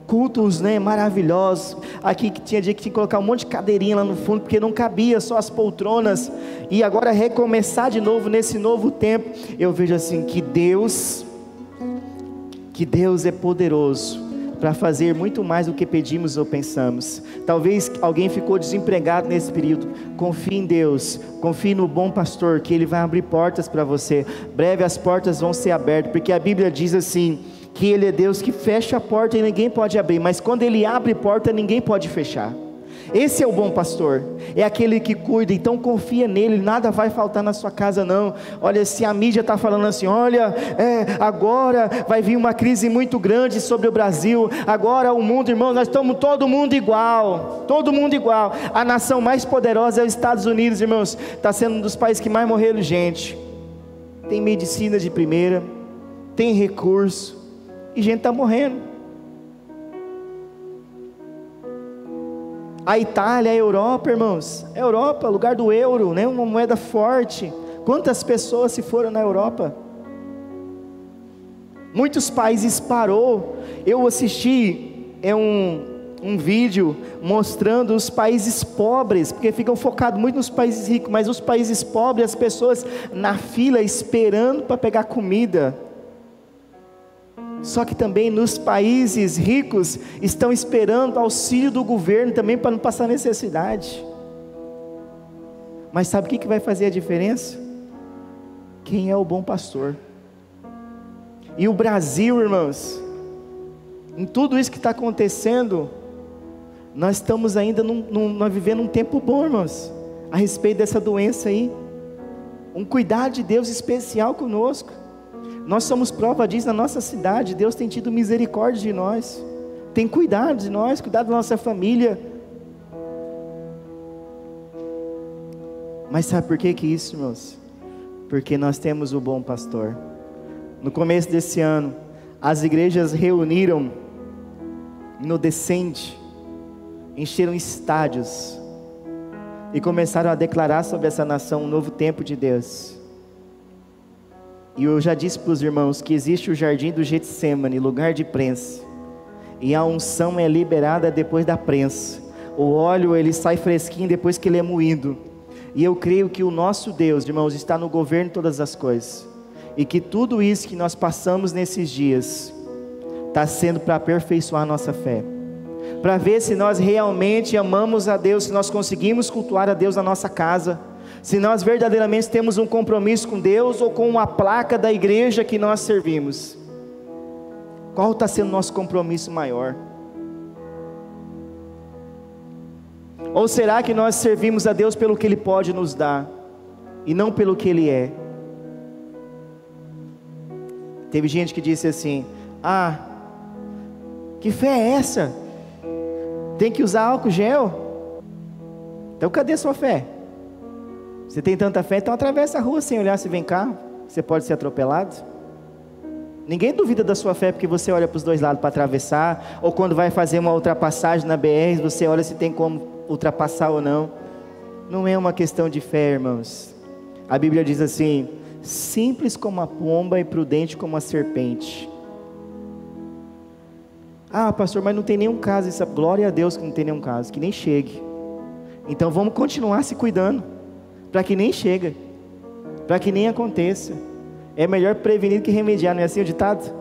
cultos né, maravilhosos. Aqui que tinha dia que tinha que colocar um monte de cadeirinha lá no fundo, porque não cabia só as poltronas. E agora recomeçar de novo nesse novo tempo. Eu vejo assim que Deus, que Deus é poderoso para fazer muito mais do que pedimos ou pensamos. Talvez alguém ficou desempregado nesse período. Confie em Deus, confie no bom pastor, que ele vai abrir portas para você. Breve as portas vão ser abertas, porque a Bíblia diz assim: que Ele é Deus que fecha a porta e ninguém pode abrir, mas quando Ele abre porta, ninguém pode fechar. Esse é o bom pastor, é aquele que cuida, então confia nele, nada vai faltar na sua casa, não. Olha, se a mídia está falando assim, olha, é, agora vai vir uma crise muito grande sobre o Brasil, agora o mundo, irmão, nós estamos todo mundo igual, todo mundo igual. A nação mais poderosa é os Estados Unidos, irmãos, está sendo um dos países que mais morreram gente. Tem medicina de primeira, tem recurso, e gente está morrendo. A Itália, a Europa, irmãos, a Europa, lugar do euro, né? uma moeda forte. Quantas pessoas se foram na Europa? Muitos países parou. Eu assisti é um, um vídeo mostrando os países pobres, porque ficam focados muito nos países ricos, mas os países pobres, as pessoas na fila esperando para pegar comida. Só que também nos países ricos estão esperando auxílio do governo também para não passar necessidade. Mas sabe o que vai fazer a diferença? Quem é o bom pastor? E o Brasil, irmãos, em tudo isso que está acontecendo, nós estamos ainda num, num, nós vivendo um tempo bom, irmãos, a respeito dessa doença aí. Um cuidado de Deus especial conosco. Nós somos prova disso na nossa cidade. Deus tem tido misericórdia de nós, tem cuidado de nós, cuidado da nossa família. Mas sabe por que que isso, irmãos? Porque nós temos o bom pastor. No começo desse ano, as igrejas reuniram no Descende, encheram estádios e começaram a declarar sobre essa nação um novo tempo de Deus. E eu já disse para os irmãos que existe o jardim do Getsemane, lugar de prensa. E a unção é liberada depois da prensa. O óleo ele sai fresquinho depois que ele é moído. E eu creio que o nosso Deus, irmãos, está no governo de todas as coisas. E que tudo isso que nós passamos nesses dias está sendo para aperfeiçoar a nossa fé. Para ver se nós realmente amamos a Deus, se nós conseguimos cultuar a Deus na nossa casa se nós verdadeiramente temos um compromisso com Deus ou com a placa da igreja que nós servimos. Qual está sendo o nosso compromisso maior? Ou será que nós servimos a Deus pelo que Ele pode nos dar e não pelo que Ele é? Teve gente que disse assim: Ah, que fé é essa? Tem que usar álcool gel? Então cadê sua fé? Você tem tanta fé, então atravessa a rua sem olhar se vem carro. Você pode ser atropelado. Ninguém duvida da sua fé porque você olha para os dois lados para atravessar, ou quando vai fazer uma ultrapassagem na BR, você olha se tem como ultrapassar ou não. Não é uma questão de fé, irmãos. A Bíblia diz assim: simples como a pomba e prudente como a serpente. Ah, pastor, mas não tem nenhum caso. Isso, glória a Deus que não tem nenhum caso, que nem chegue. Então vamos continuar se cuidando para que nem chega, para que nem aconteça. É melhor prevenir que remediar, não é assim o ditado?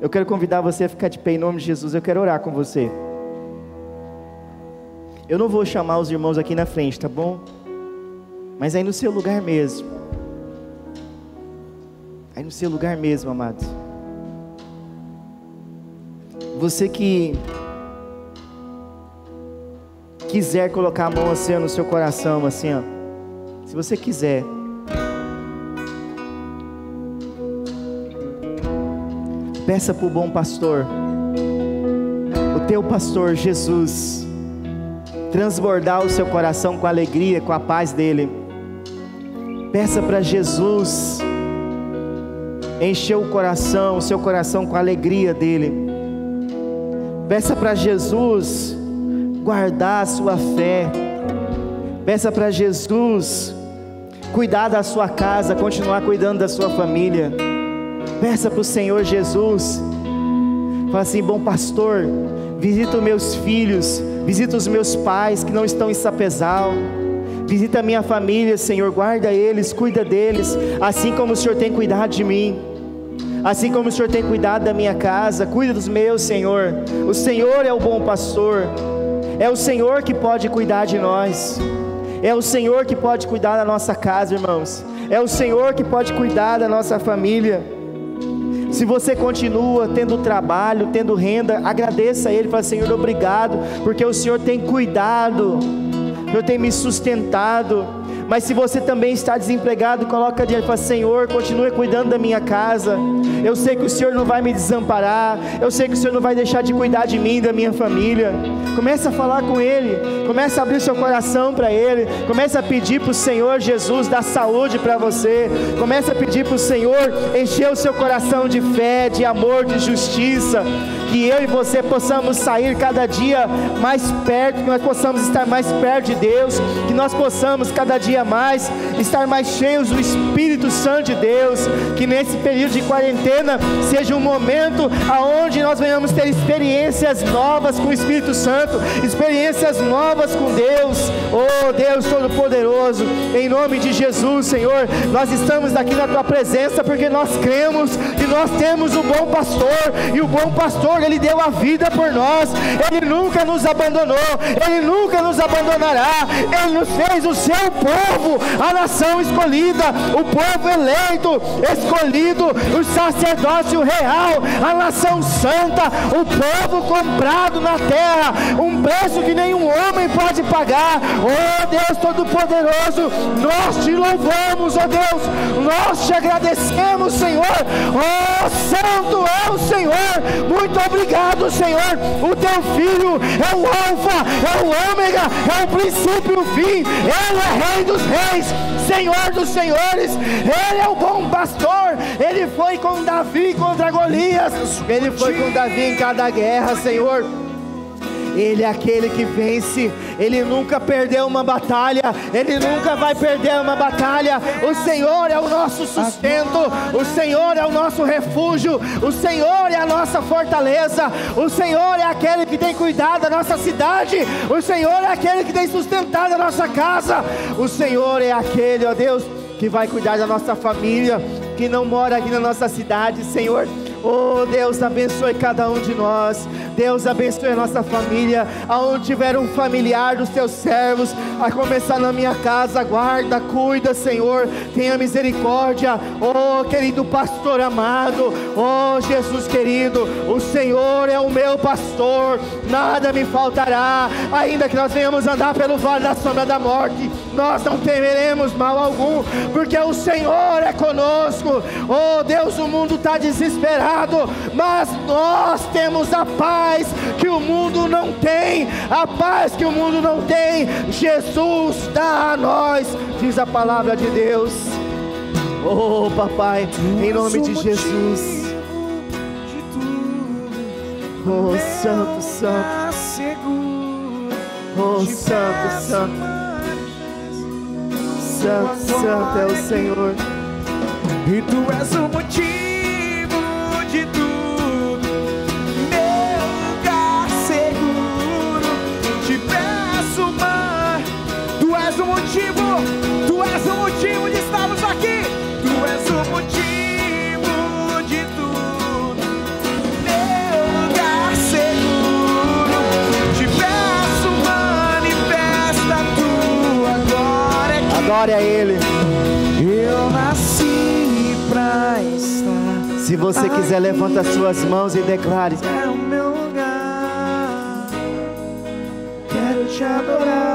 Eu quero convidar você a ficar de pé em nome de Jesus, eu quero orar com você. Eu não vou chamar os irmãos aqui na frente, tá bom? Mas aí no seu lugar mesmo. Aí no seu lugar mesmo, amados. Você que quiser colocar a mão assim no seu coração, assim, ó. Você quiser. Peça para o bom pastor, o teu pastor Jesus, transbordar o seu coração com a alegria, com a paz dele. Peça para Jesus encher o coração, o seu coração com a alegria dele. Peça para Jesus guardar a sua fé. Peça para Jesus cuidar da sua casa, continuar cuidando da sua família. Peça para o Senhor Jesus. Fala assim, bom pastor, visita os meus filhos, visita os meus pais que não estão em Sapezal. Visita a minha família, Senhor, guarda eles, cuida deles, assim como o Senhor tem cuidado de mim. Assim como o Senhor tem cuidado da minha casa, cuida dos meus, Senhor. O Senhor é o bom pastor. É o Senhor que pode cuidar de nós. É o Senhor que pode cuidar da nossa casa, irmãos. É o Senhor que pode cuidar da nossa família. Se você continua tendo trabalho, tendo renda, agradeça a Ele, fala Senhor, obrigado, porque o Senhor tem cuidado, o Senhor tem me sustentado. Mas se você também está desempregado, coloca diante, fala Senhor, continue cuidando da minha casa. Eu sei que o Senhor não vai me desamparar. Eu sei que o Senhor não vai deixar de cuidar de mim, da minha família. Comece a falar com Ele. Comece a abrir seu coração para Ele. Comece a pedir para o Senhor Jesus dar saúde para você. Comece a pedir para o Senhor encher o seu coração de fé, de amor, de justiça. Que eu e você possamos sair cada dia mais perto, que nós possamos estar mais perto de Deus, que nós possamos cada dia mais estar mais cheios do Espírito Santo de Deus. Que nesse período de quarentena seja um momento aonde nós venhamos ter experiências novas com o Espírito Santo, experiências novas com Deus. Oh Deus Todo-Poderoso, em nome de Jesus, Senhor, nós estamos aqui na tua presença porque nós cremos que nós temos um bom pastor e o bom pastor ele deu a vida por nós. Ele nunca nos abandonou, ele nunca nos abandonará. Ele nos fez o seu povo, a nação escolhida, o povo eleito, escolhido, o sacerdócio real, a nação santa, o povo comprado na terra, um preço que nenhum homem pode pagar. Oh Deus Todo-Poderoso, nós te louvamos, oh Deus, nós te agradecemos, Senhor. Oh Santo é o Senhor, muito obrigado, Senhor. O teu filho é o Alfa, é o Ômega, é o princípio e o fim, ele é Rei dos Reis, Senhor dos Senhores, ele é o bom pastor, ele foi com Davi contra Golias, ele foi com Davi em cada guerra, Senhor. Ele é aquele que vence, ele nunca perdeu uma batalha, ele nunca vai perder uma batalha. O Senhor é o nosso sustento, o Senhor é o nosso refúgio, o Senhor é a nossa fortaleza, o Senhor é aquele que tem cuidado da nossa cidade, o Senhor é aquele que tem sustentado a nossa casa, o Senhor é aquele, ó Deus, que vai cuidar da nossa família, que não mora aqui na nossa cidade, Senhor. Oh Deus, abençoe cada um de nós. Deus abençoe a nossa família. Aonde tiver um familiar dos teus servos, a começar na minha casa, guarda, cuida, Senhor. Tenha misericórdia. Oh querido pastor amado. Oh Jesus querido, o Senhor é o meu pastor. Nada me faltará. Ainda que nós venhamos andar pelo vale da sombra da morte, nós não temeremos mal algum, porque o Senhor é conosco. Oh Deus, o mundo está desesperado mas nós temos a paz que o mundo não tem, a paz que o mundo não tem, Jesus dá a nós, diz a palavra de Deus. Oh, papai, em nome de Jesus. Oh, Santo, Santo. Oh, Santo, Santo. Santo, Santo é o Senhor. E tu és o motivo Glória a Ele. Eu nasci pra estar. Se você quiser, levanta suas mãos e declare. É o meu lugar. Quero te te adorar.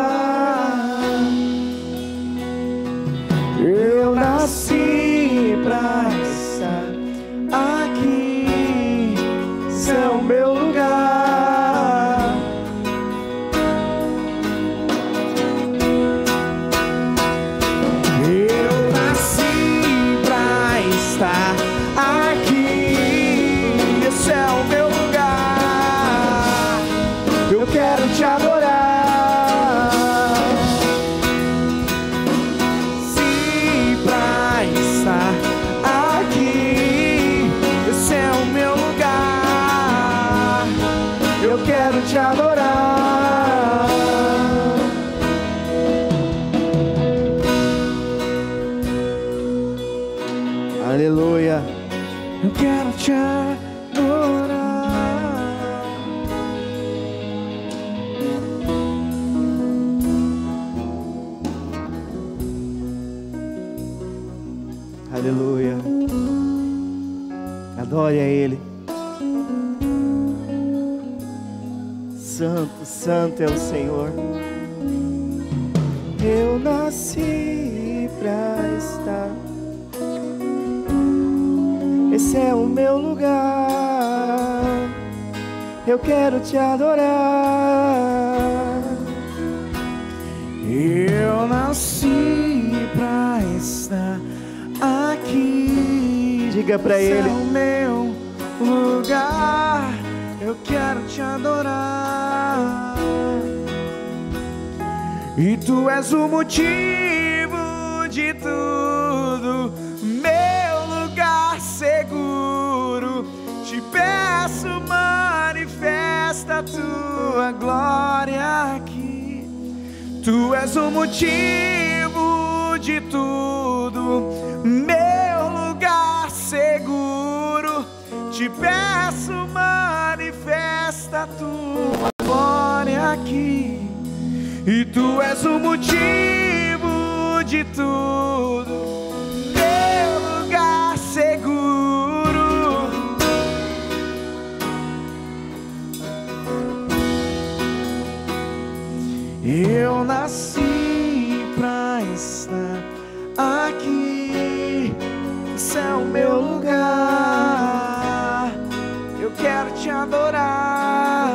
Tu és o motivo de tudo, meu lugar seguro. Te peço, manifesta tua glória aqui. E tu és o motivo de tudo, adorar.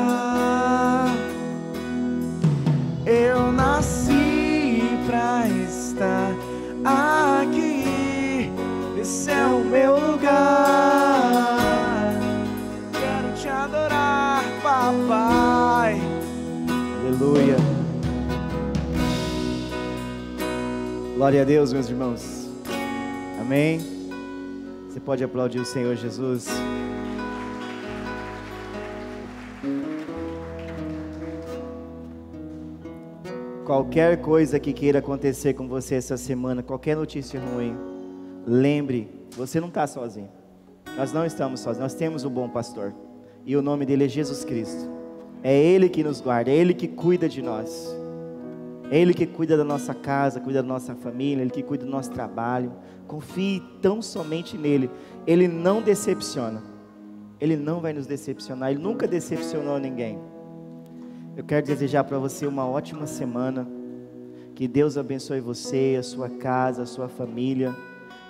Eu nasci pra estar aqui. Esse é o meu lugar. Quero te adorar, papai. Aleluia. Glória a Deus, meus irmãos. Amém. Você pode aplaudir o Senhor Jesus. Qualquer coisa que queira acontecer com você essa semana, qualquer notícia ruim, lembre, você não está sozinho. Nós não estamos sozinhos, nós temos um bom pastor. E o nome dele é Jesus Cristo. É Ele que nos guarda, é Ele que cuida de nós. É Ele que cuida da nossa casa, cuida da nossa família, Ele que cuida do nosso trabalho. Confie tão somente nele. Ele não decepciona. Ele não vai nos decepcionar. Ele nunca decepcionou ninguém. Eu quero desejar para você uma ótima semana. Que Deus abençoe você, a sua casa, a sua família.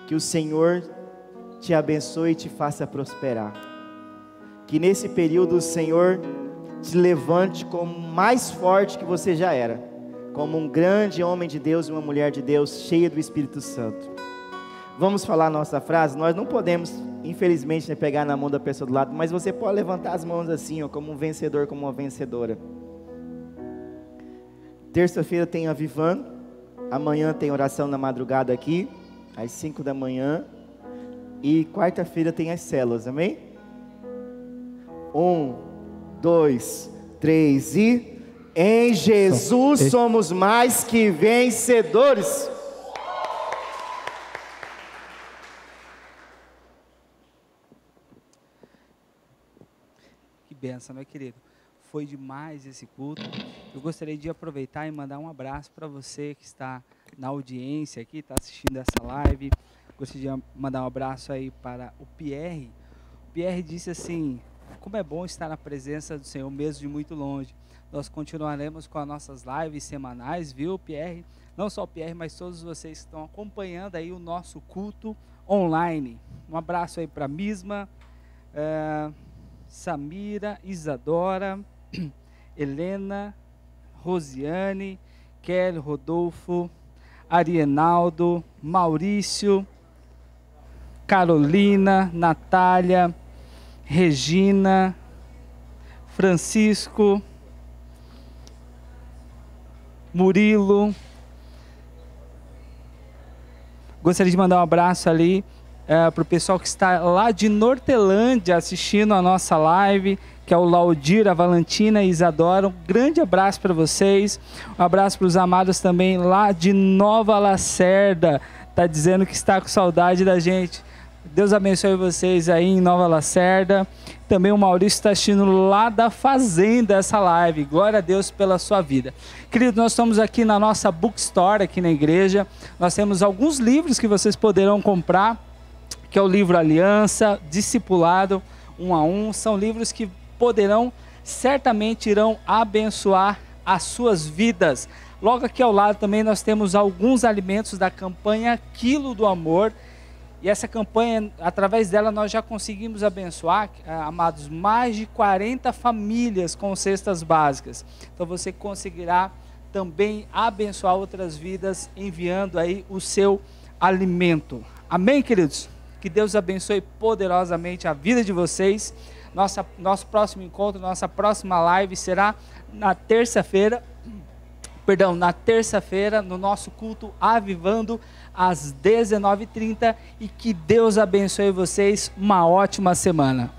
Que o Senhor te abençoe e te faça prosperar. Que nesse período o Senhor te levante como mais forte que você já era, como um grande homem de Deus e uma mulher de Deus cheia do Espírito Santo. Vamos falar nossa frase? Nós não podemos, infelizmente, né, pegar na mão da pessoa do lado, mas você pode levantar as mãos assim, ó, como um vencedor, como uma vencedora. Terça-feira tem a Vivan, amanhã tem oração na madrugada aqui, às 5 da manhã, e quarta-feira tem as células, amém? Um, dois, três e. Em Jesus somos mais que vencedores. Que benção, meu querido. Foi demais esse culto. Eu gostaria de aproveitar e mandar um abraço para você que está na audiência aqui, está assistindo essa live. Gostaria de mandar um abraço aí para o Pierre. O Pierre disse assim: como é bom estar na presença do Senhor, mesmo de muito longe. Nós continuaremos com as nossas lives semanais, viu, Pierre? Não só o Pierre, mas todos vocês que estão acompanhando aí o nosso culto online. Um abraço aí para Misma, uh, Samira, Isadora, [CLEARS THROAT] Helena, Rosiane, Kelly, Rodolfo, Arienaldo, Maurício, Carolina, Natália, Regina, Francisco, Murilo. Gostaria de mandar um abraço ali é, para o pessoal que está lá de Nortelândia assistindo a nossa live, que é o Laudir, a Valentina e Isadora. Um grande abraço para vocês. Um abraço para os amados também lá de Nova Lacerda. Está dizendo que está com saudade da gente. Deus abençoe vocês aí em Nova Lacerda. Também o Maurício está assistindo lá da fazenda essa live. Glória a Deus pela sua vida. Querido, nós estamos aqui na nossa bookstore aqui na igreja. Nós temos alguns livros que vocês poderão comprar, que é o livro Aliança, Discipulado, um a um. São livros que poderão, certamente irão abençoar as suas vidas. Logo aqui ao lado também nós temos alguns alimentos da campanha Quilo do Amor e essa campanha, através dela, nós já conseguimos abençoar, eh, amados, mais de 40 famílias com cestas básicas. Então você conseguirá também abençoar outras vidas enviando aí o seu alimento. Amém, queridos? Que Deus abençoe poderosamente a vida de vocês. Nossa, nosso próximo encontro, nossa próxima live será na terça-feira. Perdão, na terça-feira, no nosso culto Avivando às 19h30 e que Deus abençoe vocês. Uma ótima semana.